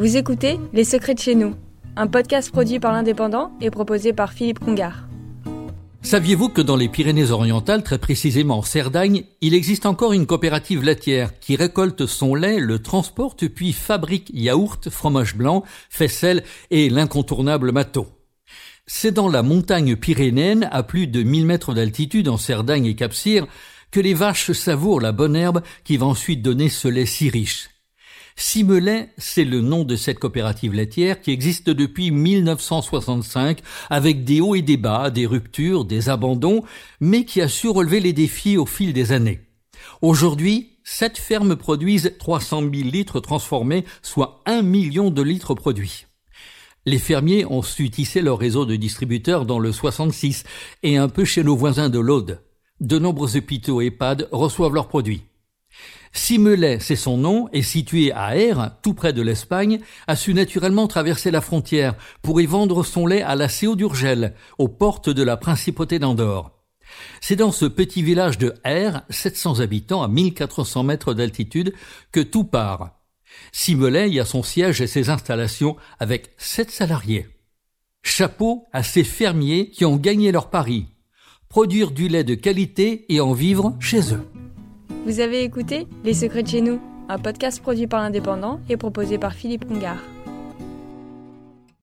Vous écoutez Les Secrets de chez nous, un podcast produit par l'Indépendant et proposé par Philippe Congar. Saviez-vous que dans les Pyrénées-Orientales, très précisément en Cerdagne, il existe encore une coopérative laitière qui récolte son lait, le transporte puis fabrique yaourt, fromage blanc, faisselle et l'incontournable mato C'est dans la montagne pyrénéenne, à plus de 1000 mètres d'altitude en Cerdagne et Capcir, que les vaches savourent la bonne herbe qui va ensuite donner ce lait si riche. Simelet, c'est le nom de cette coopérative laitière qui existe depuis 1965 avec des hauts et des bas, des ruptures, des abandons, mais qui a su relever les défis au fil des années. Aujourd'hui, cette ferme produisent 300 000 litres transformés, soit 1 million de litres produits. Les fermiers ont su tisser leur réseau de distributeurs dans le 66 et un peu chez nos voisins de l'Aude. De nombreux hôpitaux et EHPAD reçoivent leurs produits. Simelet, c'est son nom, est situé à Aire, tout près de l'Espagne, a su naturellement traverser la frontière pour y vendre son lait à la CO d'Urgel, aux portes de la principauté d'Andorre. C'est dans ce petit village de Aire, 700 habitants à 1400 mètres d'altitude, que tout part. Simelet y a son siège et ses installations avec sept salariés. Chapeau à ces fermiers qui ont gagné leur pari. Produire du lait de qualité et en vivre chez eux. Vous avez écouté Les Secrets de chez nous, un podcast produit par l'Indépendant et proposé par Philippe Congar.